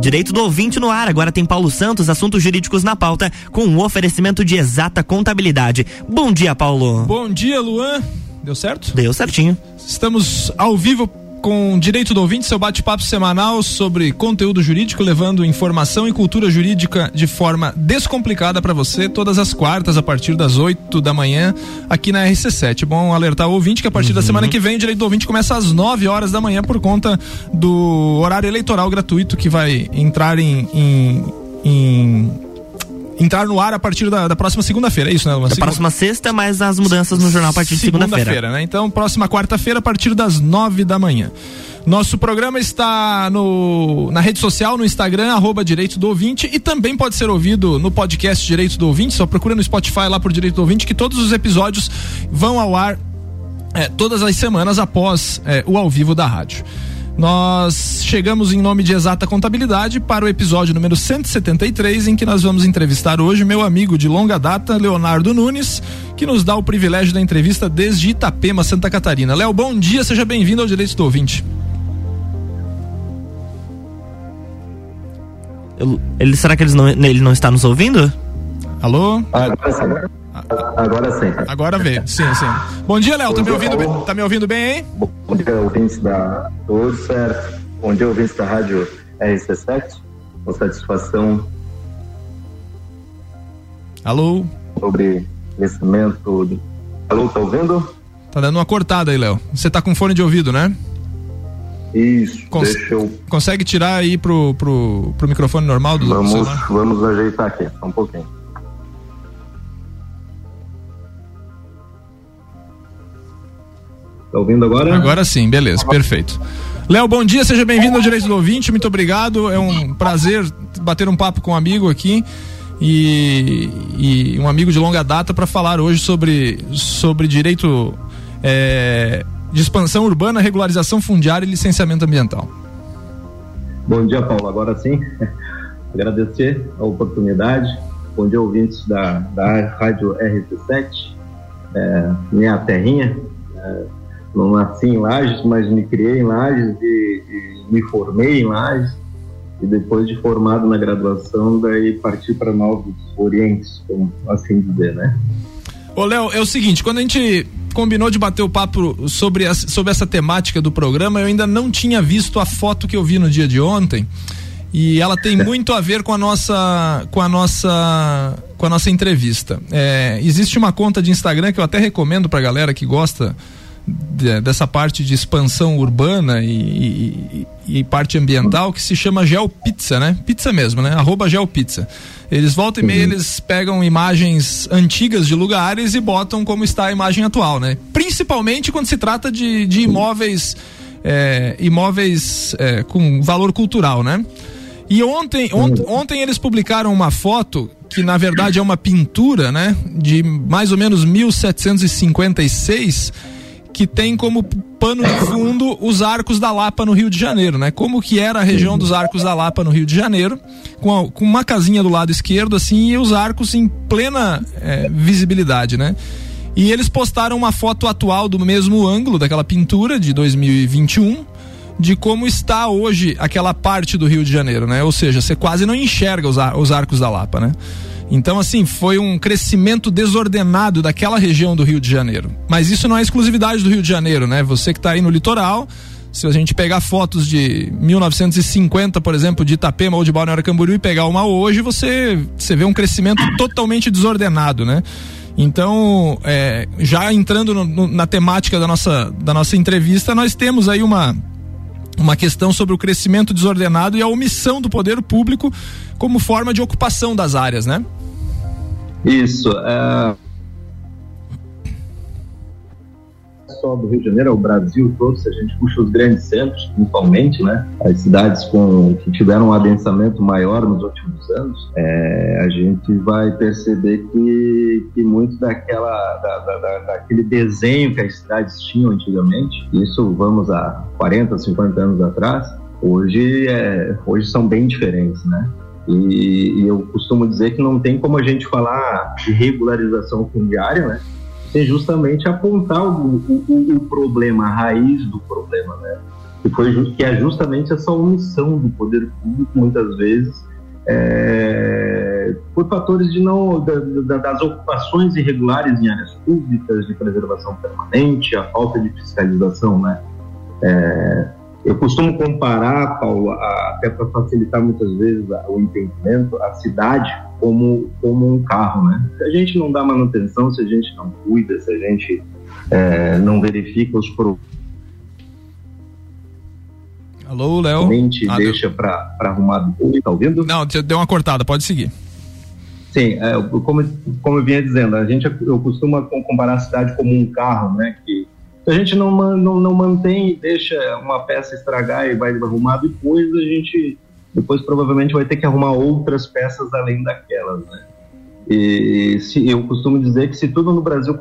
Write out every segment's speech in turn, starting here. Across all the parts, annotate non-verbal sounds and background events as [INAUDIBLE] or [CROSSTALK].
Direito do ouvinte no ar. Agora tem Paulo Santos, assuntos jurídicos na pauta, com um oferecimento de exata contabilidade. Bom dia, Paulo. Bom dia, Luan. Deu certo? Deu certinho. Estamos ao vivo com Direito do Ouvinte, seu bate-papo semanal sobre conteúdo jurídico, levando informação e cultura jurídica de forma descomplicada para você, todas as quartas, a partir das 8 da manhã, aqui na RC7. Bom alertar o ouvinte que a partir uhum. da semana que vem, o Direito do Ouvinte começa às 9 horas da manhã por conta do horário eleitoral gratuito que vai entrar em, em, em entrar no ar a partir da, da próxima segunda-feira, é isso, né? Uma da segunda... próxima sexta, mas as mudanças no jornal a partir de segunda-feira. Segunda-feira, né? Então, próxima quarta-feira, a partir das nove da manhã. Nosso programa está no, na rede social, no Instagram, arroba Direito do Ouvinte, e também pode ser ouvido no podcast Direito do Ouvinte, só procura no Spotify lá por Direito do Ouvinte, que todos os episódios vão ao ar é, todas as semanas após é, o ao vivo da rádio. Nós chegamos em nome de Exata Contabilidade para o episódio número 173, em que nós vamos entrevistar hoje meu amigo de longa data, Leonardo Nunes, que nos dá o privilégio da entrevista desde Itapema, Santa Catarina. Léo, bom dia, seja bem-vindo ao Direito do Ouvinte. Ele, será que não, ele não está nos ouvindo? Alô? Agora, agora sim. Agora veio, sim, sim. Bom dia, Léo, tá me ouvindo, bem, tá me ouvindo bem, hein? Bom dia, ouvintes da... Tudo certo. Bom dia, ouvintes da rádio RC7. Com satisfação. Alô? Sobre crescimento... Alô, tá ouvindo? Tá dando uma cortada aí, Léo. Você tá com fone de ouvido, né? Isso, Cons deixa eu... Consegue tirar aí pro, pro, pro microfone normal do vamos, celular? Vamos ajeitar aqui, só um pouquinho. Tá ouvindo agora? Agora sim, beleza, perfeito. Léo, bom dia, seja bem-vindo ao Direito do Ouvinte, muito obrigado. É um prazer bater um papo com um amigo aqui e, e um amigo de longa data para falar hoje sobre, sobre direito é, de expansão urbana, regularização fundiária e licenciamento ambiental. Bom dia, Paulo. Agora sim, [LAUGHS] agradecer a oportunidade. Bom dia, ouvintes da, da Rádio RC7, é, minha terrinha. É, não nasci em Lages, mas me criei em Lages e, e me formei em Lages. E depois de formado na graduação, daí parti para novos orientes, como assim dizer, né? Ô, Léo, é o seguinte, quando a gente combinou de bater o papo sobre, a, sobre essa temática do programa, eu ainda não tinha visto a foto que eu vi no dia de ontem. E ela tem [LAUGHS] muito a ver com a nossa com a nossa com a nossa entrevista. É, existe uma conta de Instagram que eu até recomendo para galera que gosta dessa parte de expansão urbana e, e, e, parte ambiental que se chama Geopizza, né? Pizza mesmo, né? Arroba Geopizza. Eles voltam uhum. e meia, eles pegam imagens antigas de lugares e botam como está a imagem atual, né? Principalmente quando se trata de, de imóveis, é, imóveis é, com valor cultural, né? E ontem, ont, ontem eles publicaram uma foto que na verdade é uma pintura, né? De mais ou menos 1756 que tem como pano de fundo os Arcos da Lapa no Rio de Janeiro, né? Como que era a região dos Arcos da Lapa no Rio de Janeiro, com, a, com uma casinha do lado esquerdo assim e os arcos em plena é, visibilidade, né? E eles postaram uma foto atual do mesmo ângulo daquela pintura de 2021 de como está hoje aquela parte do Rio de Janeiro, né? Ou seja, você quase não enxerga os, ar, os arcos da Lapa, né? Então, assim, foi um crescimento desordenado daquela região do Rio de Janeiro. Mas isso não é exclusividade do Rio de Janeiro, né? Você que está aí no litoral, se a gente pegar fotos de 1950, por exemplo, de Itapema ou de Balneário Camboriú e pegar uma hoje, você, você vê um crescimento totalmente desordenado, né? Então, é, já entrando no, no, na temática da nossa, da nossa entrevista, nós temos aí uma, uma questão sobre o crescimento desordenado e a omissão do poder público como forma de ocupação das áreas, né? Isso. É... Só do Rio de Janeiro, é o Brasil todo, se a gente puxa os grandes centros, principalmente, né? As cidades com, que tiveram um adensamento maior nos últimos anos, é, a gente vai perceber que, que muito daquela, da, da, da, daquele desenho que as cidades tinham antigamente, isso vamos a 40, 50 anos atrás, hoje, é, hoje são bem diferentes, né? E, e, eu costumo dizer que não tem como a gente falar de regularização fundiária, né? Sem justamente apontar o, o, o problema, a raiz do problema, né? que, foi, que é justamente essa omissão do poder público, muitas vezes, é, por fatores de não da, da, das ocupações irregulares em áreas públicas, de preservação permanente, a falta de fiscalização, né? É, eu costumo comparar, Paulo, a, até para facilitar muitas vezes a, o entendimento, a cidade como, como um carro, né? Se a gente não dá manutenção, se a gente não cuida, se a gente é, não verifica os problemas Alô, Léo. Ah, deixa para arrumar depois, tá ouvindo? Não, deu uma cortada, pode seguir. Sim, é, como, como eu vinha dizendo, a gente, eu costumo comparar a cidade como um carro, né? Que a gente não, não, não mantém e deixa uma peça estragar e vai arrumar depois, a gente depois provavelmente vai ter que arrumar outras peças além daquelas, né? E se, eu costumo dizer que se tudo no Brasil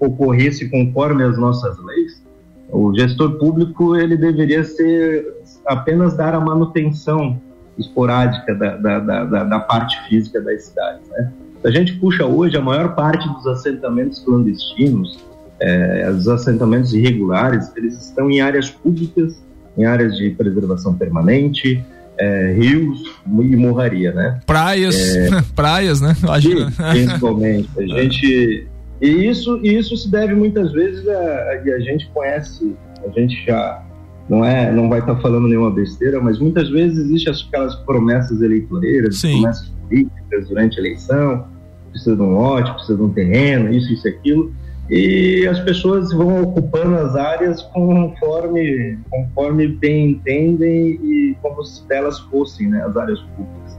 ocorresse conforme as nossas leis, o gestor público ele deveria ser apenas dar a manutenção esporádica da, da, da, da parte física das cidades. Né? A gente puxa hoje a maior parte dos assentamentos clandestinos, é, os assentamentos irregulares, eles estão em áreas públicas, em áreas de preservação permanente, é, rios e morraria, né? Praias, é, [LAUGHS] praias, né? Imagina. Principalmente. A [LAUGHS] gente e isso, isso se deve muitas vezes a, a, a gente conhece, a gente já não é, não vai estar tá falando nenhuma besteira, mas muitas vezes existem aquelas promessas eleitoreiras, Sim. promessas políticas durante a eleição, precisa de um lote, precisa de um terreno, isso, isso, aquilo, e as pessoas vão ocupando as áreas conforme, conforme bem entendem e como se elas fossem, né, as áreas públicas.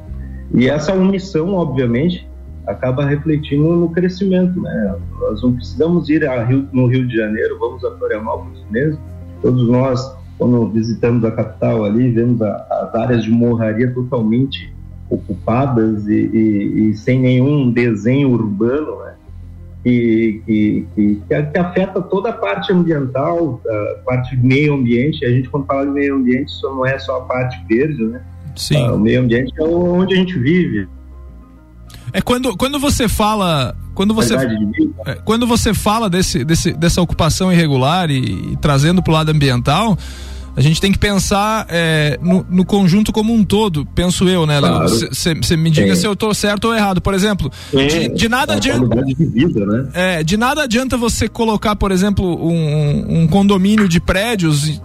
E essa omissão, obviamente, acaba refletindo no crescimento, né? Nós não precisamos ir Rio, no Rio de Janeiro, vamos a Florianópolis mesmo, todos nós quando visitamos a capital ali, vemos a, as áreas de morraria totalmente ocupadas e, e, e sem nenhum desenho urbano, né? Que, que, que, que, afeta toda a parte ambiental, a parte do meio ambiente. A gente, quando fala de meio ambiente, isso não é só a parte verde, né? Sim. Ah, o meio ambiente é onde a gente vive. É quando, quando você fala. Quando você, é, quando você fala desse, desse, dessa ocupação irregular e, e trazendo para o lado ambiental, a gente tem que pensar é, no, no, conjunto como um todo, penso eu, né, Léo? Você claro. me diga é. se eu estou certo ou errado. Por exemplo, é. de, de, nada adianta. De, vida, né? é, de nada adianta você colocar, por exemplo, um, um condomínio de prédios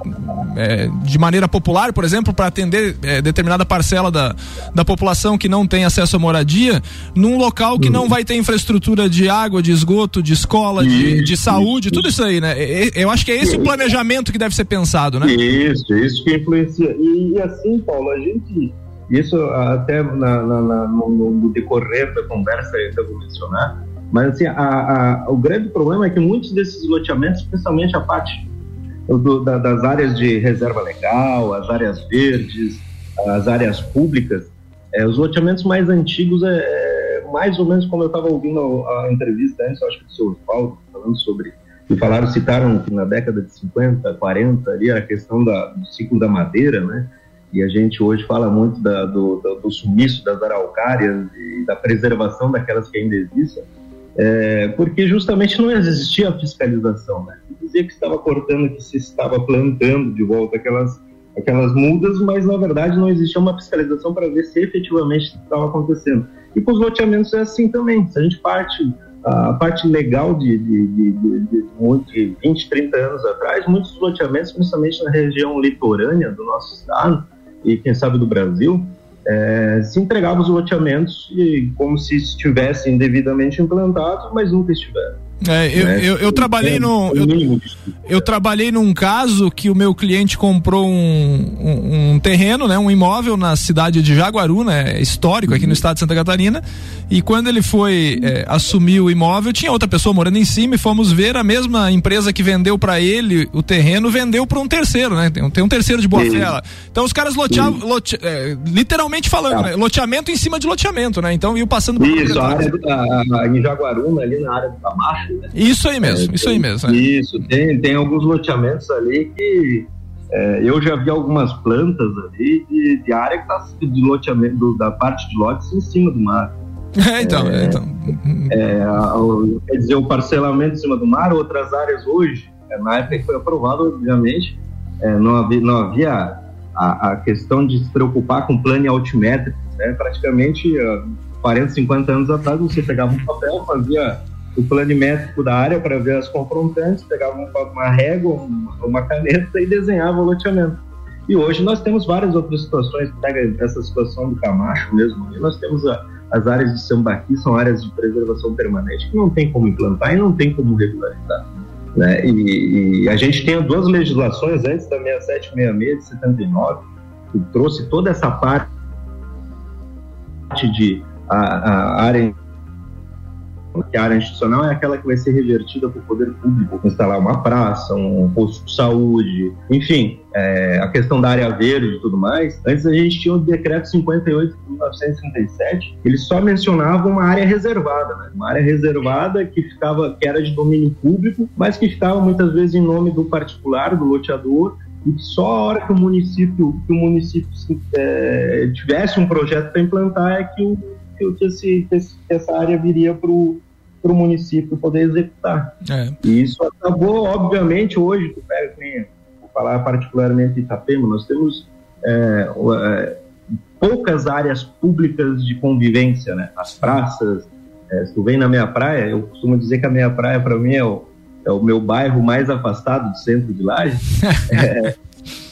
é, de maneira popular, por exemplo, para atender é, determinada parcela da, da população que não tem acesso à moradia, num local que uhum. não vai ter infraestrutura de água, de esgoto, de escola, de, de saúde, tudo isso aí, né? Eu acho que é esse o planejamento que deve ser pensado, né? Isso, isso que influencia. E, e assim, Paulo, a gente, isso até na, na, na, no, no, decorrer da conversa eu vou mencionar, mas assim, a, a, o grande problema é que muitos desses loteamentos, principalmente a parte do, da, das áreas de reserva legal, as áreas verdes, as áreas públicas, é, os loteamentos mais antigos é, é mais ou menos como eu estava ouvindo a, a, entrevista antes, acho que do seu Paulo, falando sobre e falaram, citaram que na década de 50, 40, ali a questão da, do ciclo da madeira, né? E a gente hoje fala muito da, do, do, do, sumiço das araucárias e da preservação daquelas que ainda existem, é, porque justamente não existia a fiscalização, né? Dizia que estava cortando, que se estava plantando de volta aquelas, aquelas mudas, mas na verdade não existia uma fiscalização para ver se efetivamente estava acontecendo. E com os loteamentos é assim também. Se a gente parte a parte legal de, de, de, de, de 20, 30 anos atrás, muitos loteamentos, principalmente na região litorânea do nosso estado e quem sabe do Brasil, é, se entregavam os loteamentos e, como se estivessem devidamente implantados, mas nunca estiveram. É, eu, né? eu, eu, trabalhei no eu, eu, trabalhei num caso que o meu cliente comprou um, um, um, terreno, né, um imóvel na cidade de Jaguaru, né, histórico aqui no estado de Santa Catarina. E quando ele foi é, assumir o imóvel, tinha outra pessoa morando em cima e fomos ver a mesma empresa que vendeu para ele o terreno vendeu para um terceiro, né? Tem um, tem um terceiro de boa fé lá. Então os caras loteavam, lote, é, literalmente falando, tá. né, loteamento em cima de loteamento, né? Então iam passando. Isso, a área a, a, em Jaguaru, ali na área do Camacho? Isso aí mesmo, é, isso aí mesmo. É. Isso, tem, tem alguns loteamentos ali que é, eu já vi algumas plantas ali de, de área que está de loteamento, do, da parte de lotes em cima do mar. [LAUGHS] É, então, é, então. É, o, quer dizer, o parcelamento em cima do mar, outras áreas hoje, é, na época que foi aprovado, obviamente, é, não havia, não havia a, a, questão de se preocupar com plano altimétrico. Né? Praticamente, uh, 40, 50 anos atrás, você pegava um papel, fazia o planimétrico da área para ver as confrontantes, pegava uma régua, uma, uma caneta e desenhava o loteamento. E hoje nós temos várias outras situações, pega essa situação do Camacho mesmo, nós temos a, as áreas de Sambaqui, são áreas de preservação permanente que não tem como implantar e não tem como regularizar. Né? E, e a gente tem duas legislações antes da 6766 de 79, que trouxe toda essa parte de a, a área que a área institucional é aquela que vai ser revertida para o poder público, instalar uma praça, um posto de saúde, enfim, é, a questão da área verde e tudo mais. Antes a gente tinha o decreto 58 de 1937, ele só mencionava uma área reservada, né? uma área reservada que ficava, que era de domínio público, mas que ficava muitas vezes em nome do particular, do loteador, e que só a hora que o município, que o município é, tivesse um projeto para implantar é que o que, esse, que essa área viria para o município poder executar. É. E isso acabou, obviamente, hoje, tu pega, vou falar particularmente de Itapema, nós temos é, é, poucas áreas públicas de convivência, né? As praças, é, se tu vem na minha praia, eu costumo dizer que a minha praia, para mim, é o, é o meu bairro mais afastado do centro de Laje. [LAUGHS] é,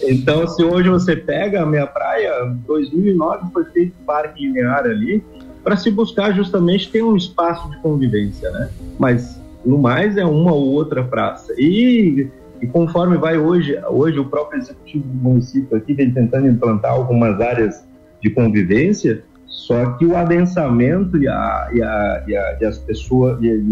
então, se hoje você pega a minha praia, 2009 foi feito parque linear ali, para se buscar justamente ter um espaço de convivência, né? Mas no mais é uma ou outra praça. E, e conforme vai hoje, hoje o próprio executivo do município aqui vem tentando implantar algumas áreas de convivência, só que o adensamento e, a, e, a, e, a, e as pessoas, e,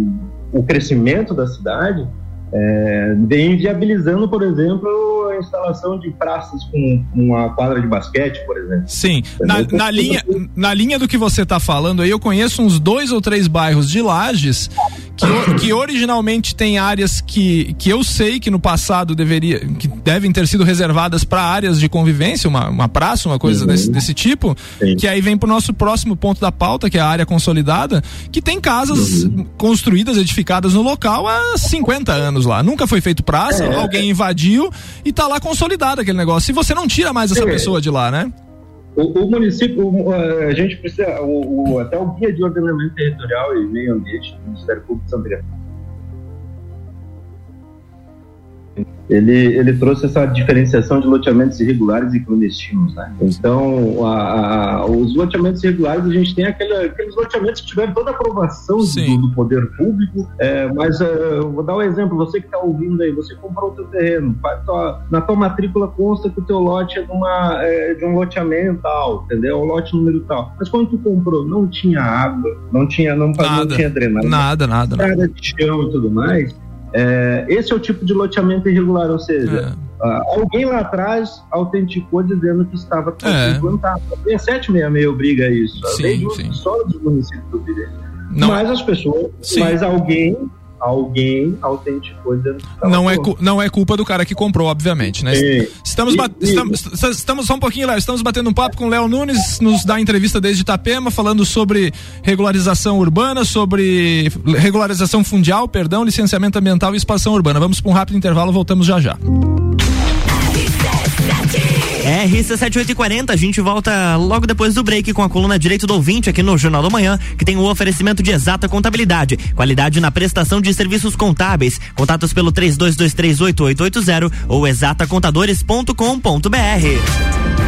o crescimento da cidade é, vem viabilizando, por exemplo, a instalação de praças com uma quadra de basquete, por exemplo. Sim, na, na, linha, na linha do que você está falando aí, eu conheço uns dois ou três bairros de lajes que, que originalmente tem áreas que, que eu sei que no passado deveria, que devem ter sido reservadas para áreas de convivência, uma, uma praça, uma coisa uhum. desse, desse tipo, Sim. que aí vem para o nosso próximo ponto da pauta, que é a área consolidada, que tem casas uhum. construídas, edificadas no local há 50 anos lá. Nunca foi feito praça, é. alguém invadiu e tá lá consolidado aquele negócio. E você não tira mais essa pessoa de lá, né? O, o município, o, a gente precisa, o, até o Guia de Ordenamento Territorial e Meio Ambiente do Ministério Público de São Paulo ele, ele trouxe essa diferenciação de loteamentos irregulares e clandestinos. Né? Então, a, a, os loteamentos irregulares, a gente tem aquele, aqueles loteamentos que tiveram toda a aprovação do, do, poder público, é, mas uh, vou dar um exemplo, você que está ouvindo aí, você comprou o teu terreno, tua, na tua matrícula consta que o teu lote é de, uma, é, de um loteamento tal, entendeu? O lote número tal. Mas quando tu comprou, não tinha água, não tinha, não, nada, não tinha drenagem. Nada, nada. Nada de chão e tudo mais é, esse é o tipo de loteamento irregular, ou seja, é. alguém lá atrás autenticou dizendo que estava é. implantado. A 766 obriga isso. A sim, lei de só dos municípios do Não. Mas as pessoas, sim. mas alguém alguém autenticou dizendo que não é não é culpa do cara que comprou obviamente né? E, estamos, e, estamos, estamos só um pouquinho Léo estamos batendo um papo com o Léo Nunes nos dá entrevista desde Itapema falando sobre regularização urbana sobre regularização fundial perdão licenciamento ambiental e expansão urbana. Vamos para um rápido intervalo voltamos já já RC7840, a gente volta logo depois do break com a coluna Direito do Ouvinte aqui no Jornal da Manhã, que tem o um oferecimento de exata contabilidade, qualidade na prestação de serviços contábeis. Contatos pelo 32238880 ou exatacontadores.com.br.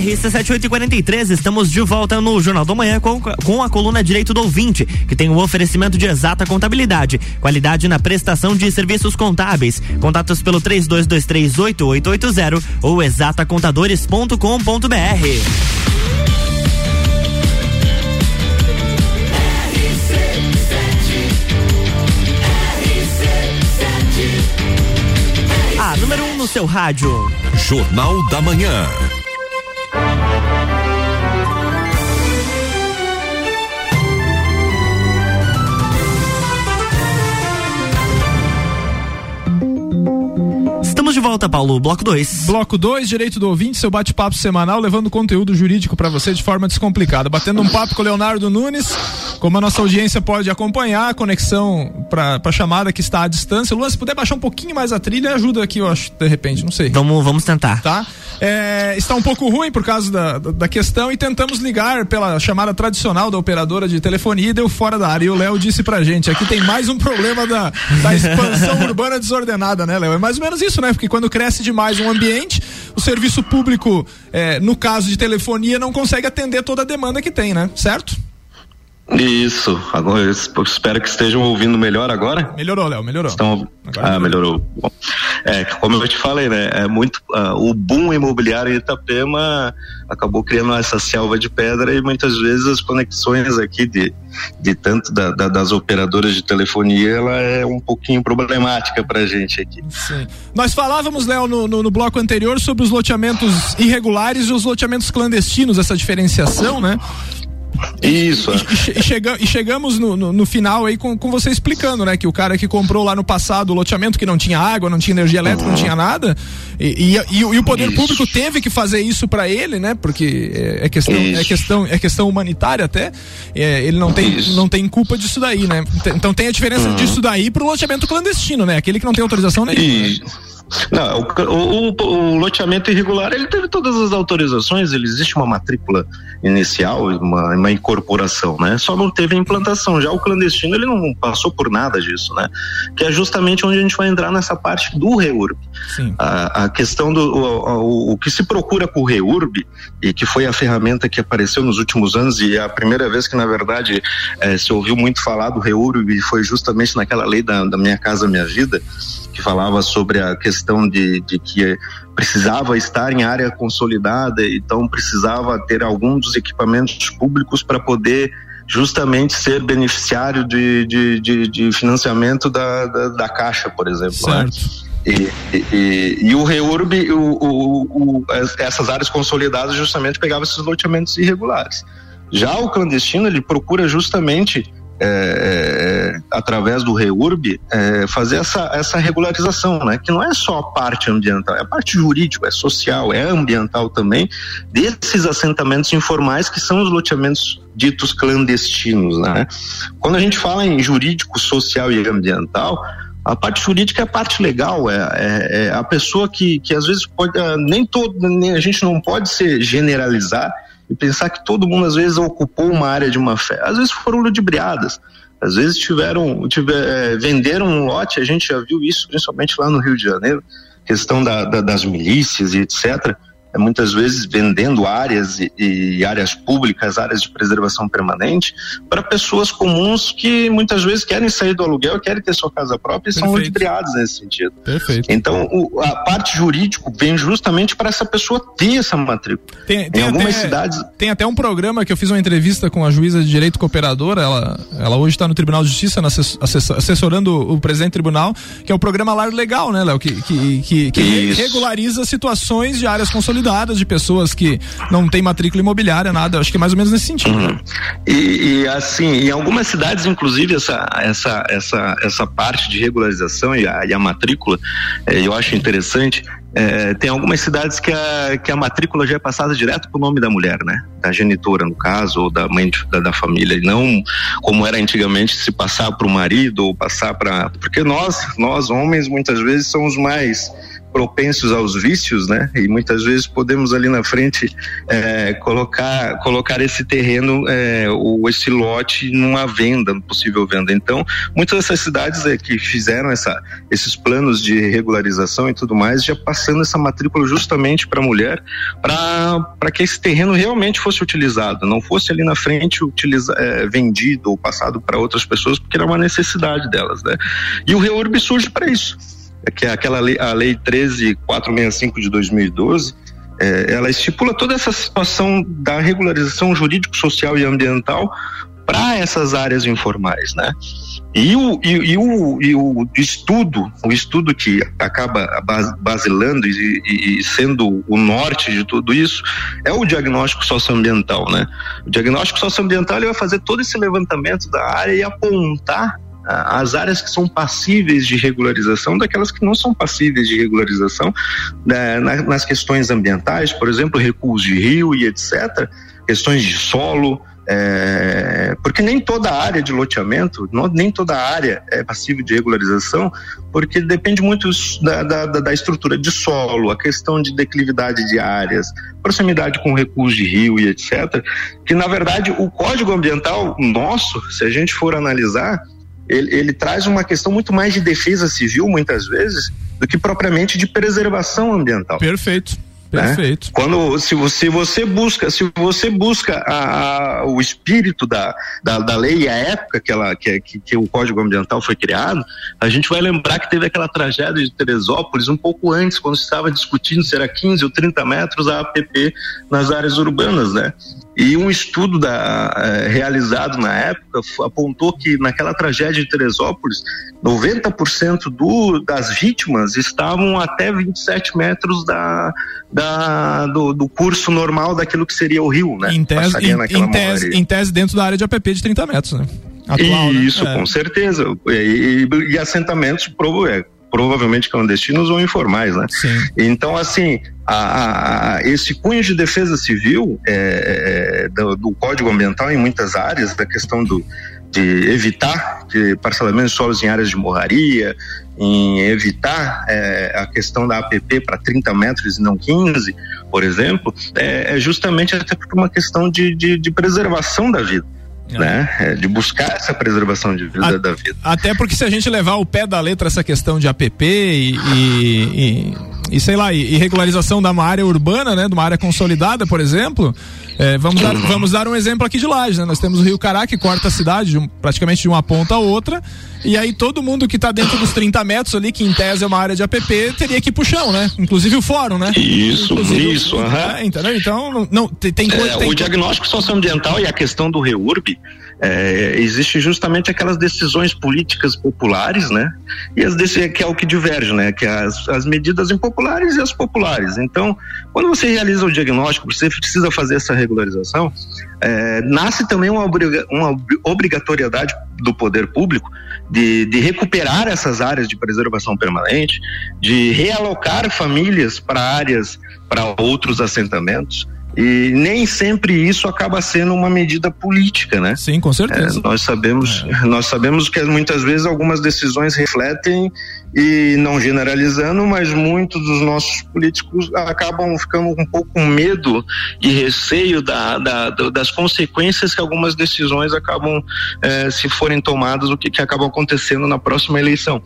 RC7843, estamos de volta no Jornal da Manhã com, com a coluna Direito do Ouvinte, que tem o um oferecimento de exata contabilidade, qualidade na prestação de serviços contábeis. Contatos pelo 32238880 ou exatacontadores.com.br. seu rádio. Jornal da Manhã. Estamos de volta, Paulo. Bloco 2. Bloco 2, direito do ouvinte, seu bate-papo semanal, levando conteúdo jurídico para você de forma descomplicada. Batendo um papo com o Leonardo Nunes, como a nossa audiência pode acompanhar, a conexão para a chamada que está à distância. Luan, se puder baixar um pouquinho mais a trilha, ajuda aqui, eu acho, de repente, não sei. Vamos, vamos tentar. Tá? É, está um pouco ruim por causa da, da questão e tentamos ligar pela chamada tradicional da operadora de telefonia e deu fora da área. E o Léo disse pra gente: aqui tem mais um problema da, da expansão [LAUGHS] urbana desordenada, né, Léo? É mais ou menos isso, né? Porque quando cresce demais um ambiente, o serviço público, é, no caso de telefonia, não consegue atender toda a demanda que tem, né? Certo? Isso, agora eu espero que estejam ouvindo melhor agora. Melhorou, Léo, melhorou. Estão... Ah, melhorou. Bom, é, como eu te falei, né, é muito, uh, o boom imobiliário em Itapema acabou criando essa selva de pedra e muitas vezes as conexões aqui de, de tanto da, da, das operadoras de telefonia, ela é um pouquinho problemática pra gente aqui. Sim. Nós falávamos, Léo, no, no, no bloco anterior sobre os loteamentos irregulares e os loteamentos clandestinos, essa diferenciação, né? Isso. E, e, chega, e chegamos no, no, no, final aí com, com você explicando, né? Que o cara que comprou lá no passado o loteamento que não tinha água, não tinha energia elétrica, uhum. não tinha nada. E, e, e o poder isso. público teve que fazer isso para ele, né? Porque é, é questão, é questão, é questão humanitária até. É, ele não tem, não tem culpa disso daí, né? Então tem a diferença uhum. disso daí pro loteamento clandestino, né? Aquele que não tem autorização nenhuma. Não, o, o, o, loteamento irregular ele teve todas as autorizações, ele existe uma matrícula inicial, uma, uma incorporação, né? Só não teve a implantação. Já o clandestino ele não passou por nada disso, né? Que é justamente onde a gente vai entrar nessa parte do reurb. A, a, questão do o, o, que se procura com o reurb e que foi a ferramenta que apareceu nos últimos anos e é a primeira vez que na verdade é, se ouviu muito falar do reurb foi justamente naquela lei da, da Minha Casa Minha Vida que falava sobre a questão de, de que precisava estar em área consolidada, então precisava ter algum dos equipamentos públicos para poder justamente ser beneficiário de, de, de, de financiamento da, da, da, Caixa, por exemplo. Né? E, e, e, o REURB, o, o, o, essas áreas consolidadas justamente pegavam esses loteamentos irregulares. Já o clandestino, ele procura justamente é, é, através do REURB, é, fazer essa, essa regularização, né? Que não é só a parte ambiental, é a parte jurídica, é social, é ambiental também, desses assentamentos informais que são os loteamentos ditos clandestinos, né? Quando a gente fala em jurídico, social e ambiental, a parte jurídica é a parte legal, é, é, é a pessoa que, que às vezes pode, ah, nem todo, nem, a gente não pode se generalizar e pensar que todo mundo às vezes ocupou uma área de uma fé. Às vezes foram ludibriadas, às vezes tiveram, tiver, é, venderam um lote, a gente já viu isso principalmente lá no Rio de Janeiro, questão da, da, das milícias e etc muitas vezes vendendo áreas e, e, áreas públicas, áreas de preservação permanente, para pessoas comuns que muitas vezes querem sair do aluguel, querem ter sua casa própria e Perfeito. são ludibriados nesse sentido. Perfeito. Então, o, a parte jurídica vem justamente para essa pessoa ter essa matrícula. Tem, tem em algumas até, cidades. Tem até um programa que eu fiz uma entrevista com a juíza de direito cooperadora, ela, ela hoje está no Tribunal de Justiça assessorando o presidente do tribunal, que é o programa Lar Legal, né, Léo? Que, que, que, que regulariza situações de áreas consolidadas consolidadas de pessoas que não têm matrícula imobiliária, nada. Acho que é mais ou menos nesse sentido. Uhum. E, e, assim, em algumas cidades, inclusive, essa, essa, essa, essa parte de regularização e a, e a matrícula, eh, eu acho interessante. É, tem algumas cidades que a, que a matrícula já é passada direto para o nome da mulher, né? Da genitora, no caso, ou da mãe de, da, da, família. E não como era antigamente se passar para o marido ou passar para. Porque nós, nós homens, muitas vezes somos mais propensos aos vícios, né? E muitas vezes podemos ali na frente é, colocar colocar esse terreno é, ou esse lote numa venda, possível venda. Então, muitas dessas cidades é, que fizeram essa, esses planos de regularização e tudo mais, já passando essa matrícula justamente para a mulher, para que esse terreno realmente fosse utilizado, não fosse ali na frente utiliza, é, vendido ou passado para outras pessoas, porque era uma necessidade delas, né? E o REURB surge para isso que é aquela lei, a lei 13465 de 2012, é, ela estipula toda essa situação da regularização jurídico, social e ambiental para essas áreas informais, né? E o, e, e, o, e o estudo, o estudo que acaba basilando e, e, sendo o norte de tudo isso, é o diagnóstico socioambiental, né? O diagnóstico socioambiental ele vai fazer todo esse levantamento da área e apontar as áreas que são passíveis de regularização daquelas que não são passíveis de regularização né, nas questões ambientais, por exemplo, recuos de rio e etc., questões de solo, é, porque nem toda área de loteamento, não, nem toda área é passível de regularização, porque depende muito da, da, da, estrutura de solo, a questão de declividade de áreas, proximidade com recursos de rio e etc. Que na verdade o código ambiental nosso, se a gente for analisar, ele, ele traz uma questão muito mais de defesa civil, muitas vezes, do que propriamente de preservação ambiental. Perfeito. Né? Perfeito. Né? Quando se você, você busca, se você busca a, a, o espírito da, da, da, lei e a época que, ela, que, que, que, o Código Ambiental foi criado, a gente vai lembrar que teve aquela tragédia de Teresópolis um pouco antes, quando se estava discutindo se era 15 ou 30 metros a APP nas áreas urbanas, né? E um estudo da, eh, realizado na época apontou que naquela tragédia de Teresópolis, 90% do, das vítimas estavam até 27 metros da, da, do, do, curso normal daquilo que seria o rio, né? Em tese, em, em, tese, em tese, dentro da área de APP de 30 metros, né? Atual, né? Isso, né? com certeza. E, e, e assentamentos provo, é, provavelmente clandestinos ou informais, né? Sim. Então, assim, a, a, esse cunho de defesa civil é, é, do, do, Código Ambiental em muitas áreas, da questão do, de evitar de parcelamento de solos em áreas de morraria, em evitar é, a questão da APP para 30 metros e não 15, por exemplo, é, é justamente até por uma questão de, de, de preservação da vida. É. Né? É, de buscar essa preservação de vida a, da vida. Até porque se a gente levar o pé da letra essa questão de APP e, e, e, e sei lá, e, regularização da uma área urbana, né, de uma área consolidada, por exemplo, é, vamos, dar, vamos dar um exemplo aqui de Laje, né? Nós temos o Rio Cará que corta a cidade de um, praticamente de uma ponta a outra, e aí todo mundo que está dentro dos 30 metros ali, que em tese é uma área de APP, teria que ir pro chão, né? Inclusive o fórum, né? Isso, Inclusive, isso. O, é, entendeu? Então, não, tem, tem, é, tem O diagnóstico socioambiental e a questão do REURB, é, existe justamente aquelas decisões políticas populares, né? E as que é o que diverge, né? Que é as, as medidas impopulares e as populares. Então, quando você realiza o diagnóstico, você precisa fazer essa regularização, é, nasce também uma, obriga, uma obrigatoriedade do poder público de, de recuperar essas áreas de preservação permanente, de realocar famílias para áreas, para outros assentamentos. E nem sempre isso acaba sendo uma medida política, né? Sim, com certeza. É, nós sabemos, é. nós sabemos que muitas vezes algumas decisões refletem e não generalizando, mas muitos dos nossos políticos acabam ficando um pouco com medo e receio da, da, das consequências que algumas decisões acabam, eh, se forem tomadas, o que, que acaba acontecendo na próxima eleição,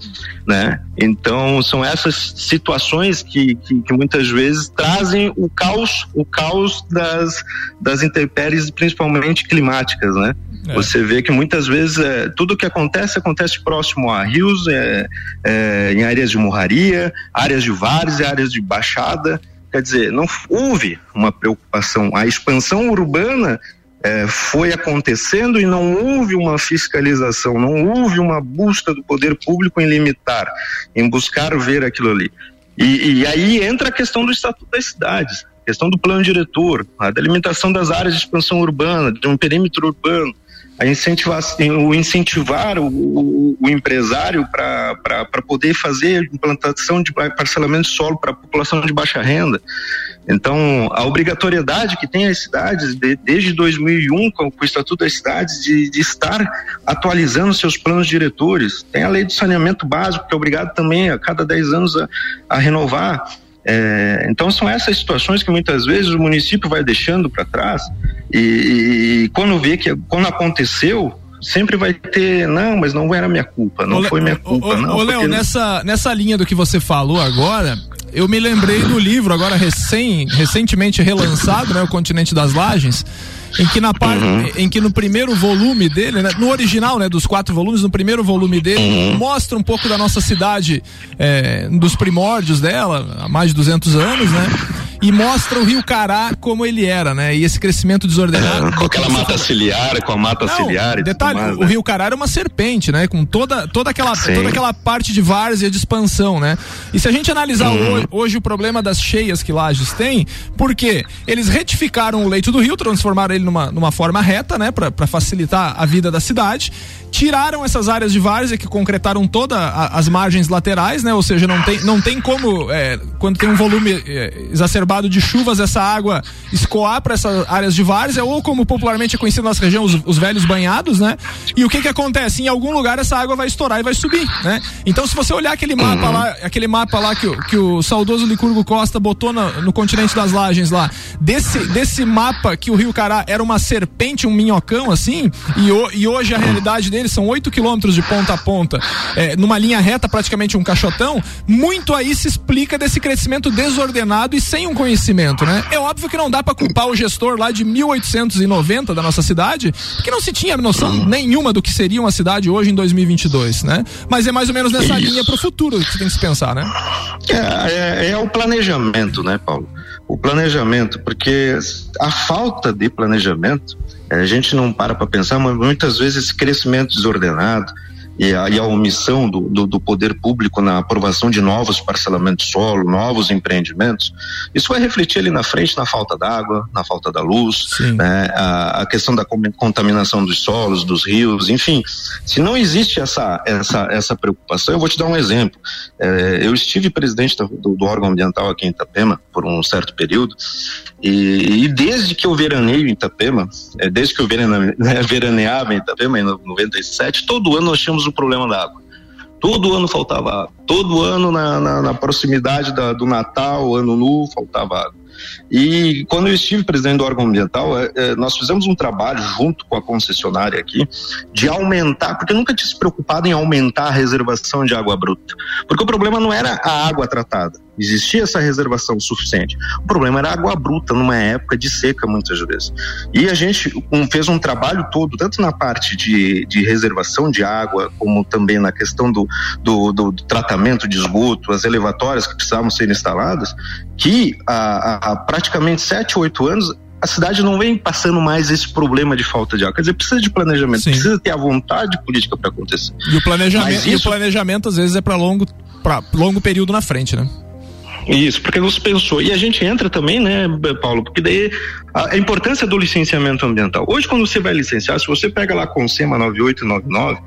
né? Então são essas situações que, que, que muitas vezes trazem o caos, o caos das, das intempéries, principalmente climáticas, né? É. Você vê que muitas vezes é, tudo que acontece acontece próximo a rios, é, é, em áreas de morraria, áreas de várzea, áreas de baixada. Quer dizer, não houve uma preocupação. A expansão urbana é, foi acontecendo e não houve uma fiscalização, não houve uma busca do poder público em limitar, em buscar ver aquilo ali. E, e aí entra a questão do Estatuto das Cidades, questão do plano diretor, a delimitação das áreas de expansão urbana, de um perímetro urbano a incentivar, o incentivar o, o, empresário para poder fazer implantação de parcelamento de solo para a população de baixa renda. Então, a obrigatoriedade que tem as cidades de, desde 2001 com, com, o Estatuto das Cidades de, de, estar atualizando seus planos diretores. Tem a lei do saneamento básico que é obrigado também a cada 10 anos a, a renovar. É, então são essas situações que muitas vezes o município vai deixando para trás e, e, quando vê que quando aconteceu sempre vai ter não, mas não era minha culpa, não foi minha culpa. Ô, não, ô Léo, nessa nessa linha do que você falou agora, eu me lembrei do livro agora recém recentemente relançado, né, o Continente das Lajes em que na parte, uhum. em que no primeiro volume dele, né, no original, né, dos quatro volumes, no primeiro volume dele uhum. mostra um pouco da nossa cidade, é, dos primórdios dela, há mais de 200 anos, né? E mostra o Rio Cará como ele era, né? E esse crescimento desordenado. É, com aquela mata ciliar, com a mata Não, ciliar. Detalhe, mais, o né? Rio Cará era uma serpente, né? Com toda, toda, aquela, toda aquela parte de várzea de expansão, né? E se a gente analisar uhum. hoje, hoje, o problema das cheias que Lages tem, porque eles retificaram o leito do rio, transformaram ele numa, numa forma reta, né? Para facilitar a vida da cidade tiraram essas áreas de várzea que concretaram todas as margens laterais, né? Ou seja, não tem, não tem como, é, quando tem um volume é, exacerbado de chuvas, essa água escoar para essas áreas de várzea, ou como popularmente é conhecido na nossa região, os, os, velhos banhados, né? E o que que acontece? Em algum lugar essa água vai estourar e vai subir, né? Então, se você olhar aquele mapa lá, aquele mapa lá que, que o saudoso Licurgo Costa botou na, no continente das lajes lá, desse, desse mapa que o Rio Cará era uma serpente, um minhocão assim, e, o, e hoje a realidade dele são 8 quilômetros de ponta a ponta, é, numa linha reta, praticamente um caixotão, muito aí se explica desse crescimento desordenado e sem um conhecimento, né? É óbvio que não dá para culpar o gestor lá de 1890 da nossa cidade, que não se tinha noção nenhuma do que seria uma cidade hoje em 2022, né? Mas é mais ou menos nessa Isso. linha para o futuro que tem que se pensar, né? É, é, é o planejamento, né, Paulo? O planejamento, porque a falta de planejamento é, a gente não para para pensar, mas muitas vezes esse crescimento desordenado, e a, e a omissão do, do, do, poder público na aprovação de novos parcelamentos de solo, novos empreendimentos, isso vai refletir ali na frente na falta d'água, na falta da luz, né, a, a, questão da contaminação dos solos, dos rios, enfim. Se não existe essa, essa, essa preocupação, eu vou te dar um exemplo. É, eu estive presidente do, do, órgão ambiental aqui em Itapema por um certo período, e, e desde que eu veraneio em Itapema, é, desde que eu verane, [LAUGHS] veraneava em Itapema, em 97, todo ano nós tínhamos o problema da água. Todo ano faltava água. Todo ano, na, na, na proximidade da, do Natal, Ano Novo, faltava água. E quando eu estive presidente do órgão ambiental, é, é, nós fizemos um trabalho junto com a concessionária aqui de aumentar, porque nunca tinha se preocupado em aumentar a reservação de água bruta. Porque o problema não era a água tratada. Existia essa reservação suficiente. O problema era água bruta numa época de seca, muitas vezes. E a gente um, fez um trabalho todo, tanto na parte de, de reservação de água, como também na questão do, do, do, do tratamento de esgoto, as elevatórias que precisavam ser instaladas, que há, há praticamente sete, oito anos a cidade não vem passando mais esse problema de falta de água. Quer dizer, precisa de planejamento, Sim. precisa ter a vontade política para acontecer. E o planejamento, isso... e o planejamento às vezes é para longo, pra longo período na frente, né? Isso, porque você pensou. E a gente entra também, né, Paulo, porque daí a, importância do licenciamento ambiental. Hoje, quando você vai licenciar, se você pega lá com o SEMA 9899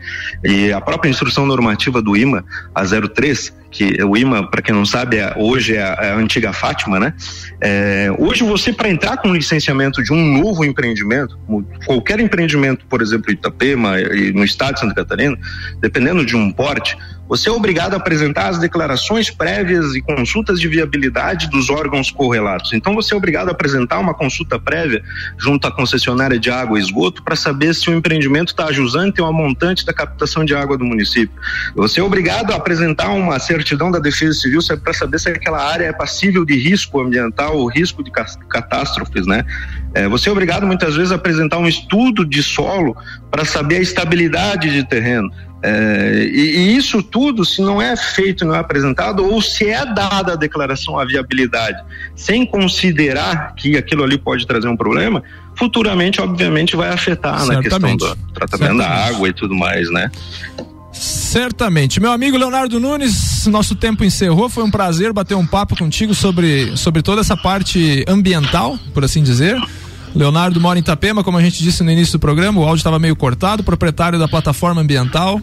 e a própria instrução normativa do IMA, a 03, que o IMA, para quem não sabe, é, hoje é a, é a, antiga Fátima, né? É, hoje você, para entrar com licenciamento de um novo empreendimento, qualquer empreendimento, por exemplo, Itapema no estado de Santa Catarina, dependendo de um porte, você é obrigado a apresentar as declarações prévias e consultas de viabilidade dos órgãos correlatos. Então, você é obrigado a apresentar uma consulta prévia junto à concessionária de água e esgoto para saber se o empreendimento está ajusante ou a montante da captação de água do município. Você é obrigado a apresentar uma certidão da Defesa Civil para saber se aquela área é passível de risco ambiental ou risco de catástrofes, né? É, você é obrigado muitas vezes a apresentar um estudo de solo para saber a estabilidade de terreno. É, e, e, isso tudo, se não é feito, não é apresentado, ou se é dada a declaração à viabilidade, sem considerar que aquilo ali pode trazer um problema, futuramente, obviamente, vai afetar na questão do tratamento Certamente. da água e tudo mais, né? Certamente. Meu amigo Leonardo Nunes, nosso tempo encerrou. Foi um prazer bater um papo contigo sobre, sobre toda essa parte ambiental, por assim dizer. Leonardo mora em Itapema, como a gente disse no início do programa, o áudio estava meio cortado, proprietário da plataforma ambiental,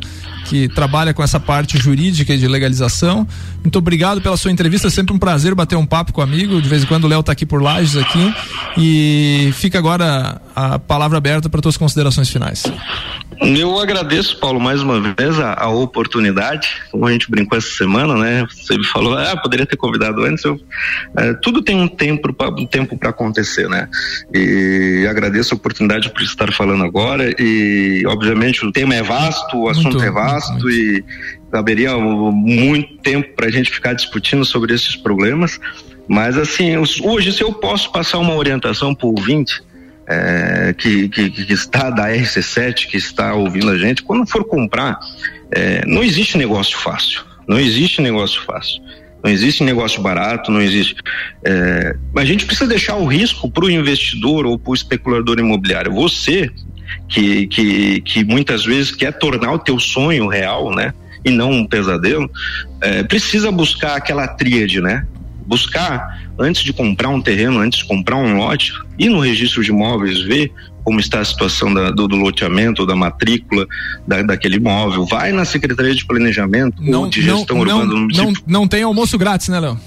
que trabalha com essa parte jurídica e de legalização. Muito obrigado pela sua entrevista, é sempre um prazer bater um papo com o amigo. De vez em quando o Léo está aqui por Lages aqui. E fica agora a palavra aberta para tuas considerações finais. Eu agradeço, Paulo, mais uma vez a, a, oportunidade. Como a gente brincou essa semana, né? Você me falou, ah, poderia ter convidado antes. Eu, é, tudo tem um tempo para um tempo para acontecer, né? E agradeço a oportunidade por estar falando agora. E obviamente o tema é vasto, o assunto muito, é vasto muito, muito. e caberia muito tempo para a gente ficar discutindo sobre esses problemas. Mas assim, hoje se eu posso passar uma orientação para o ouvinte é, que, que, que, está da RC7, que está ouvindo a gente, quando for comprar, é, não existe negócio fácil. Não existe negócio fácil. Não existe negócio barato, não existe. É, a gente precisa deixar o risco para o investidor ou para o especulador imobiliário. Você, que, que, que muitas vezes quer tornar o teu sonho real, né? E não um pesadelo, é, precisa buscar aquela tríade, né? Buscar, antes de comprar um terreno, antes de comprar um lote, ir no registro de imóveis, ver como está a situação da, do, do, loteamento, da matrícula da, daquele imóvel. Vai na Secretaria de Planejamento não, ou de Gestão não, Urbana não, do município. Não, não tem almoço grátis, né, Léo?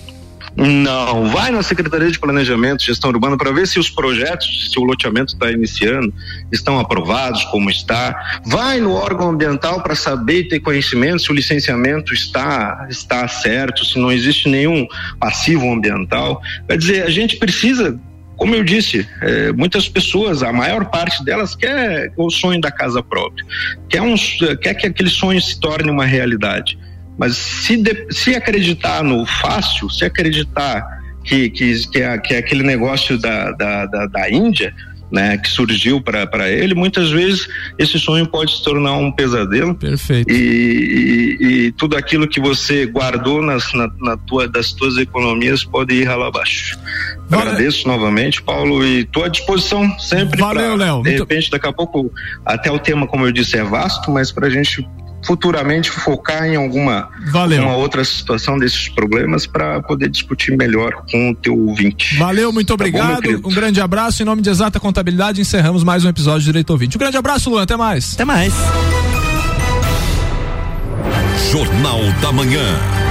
Não, vai na Secretaria de Planejamento e Gestão Urbana para ver se os projetos, se o loteamento está iniciando, estão aprovados, como está. Vai no órgão ambiental para saber e ter conhecimento se o licenciamento está, está certo, se não existe nenhum passivo ambiental. Quer dizer, a gente precisa como eu disse, é, muitas pessoas, a maior parte delas quer o sonho da casa própria, quer, um, quer que aquele sonho se torne uma realidade. Mas se, de, se acreditar no fácil, se acreditar que, que, que, é, que é aquele negócio da, da, da, da Índia, né, que surgiu para ele, muitas vezes esse sonho pode se tornar um pesadelo. Perfeito. E, e, e tudo aquilo que você guardou nas, na, na, tua, das tuas economias pode ir lá abaixo. Vale. Agradeço novamente, Paulo, e estou à disposição sempre. Valeu, Léo. De repente, daqui a pouco, até o tema, como eu disse, é vasto, mas para a gente futuramente focar em alguma uma outra situação desses problemas para poder discutir melhor com o teu ouvinte. Valeu, muito obrigado. Tá bom, um grande abraço. Em nome de Exata Contabilidade, encerramos mais um episódio de Direito Ouvinte. Um grande abraço, Luan. Até mais. Até mais. Jornal da Manhã.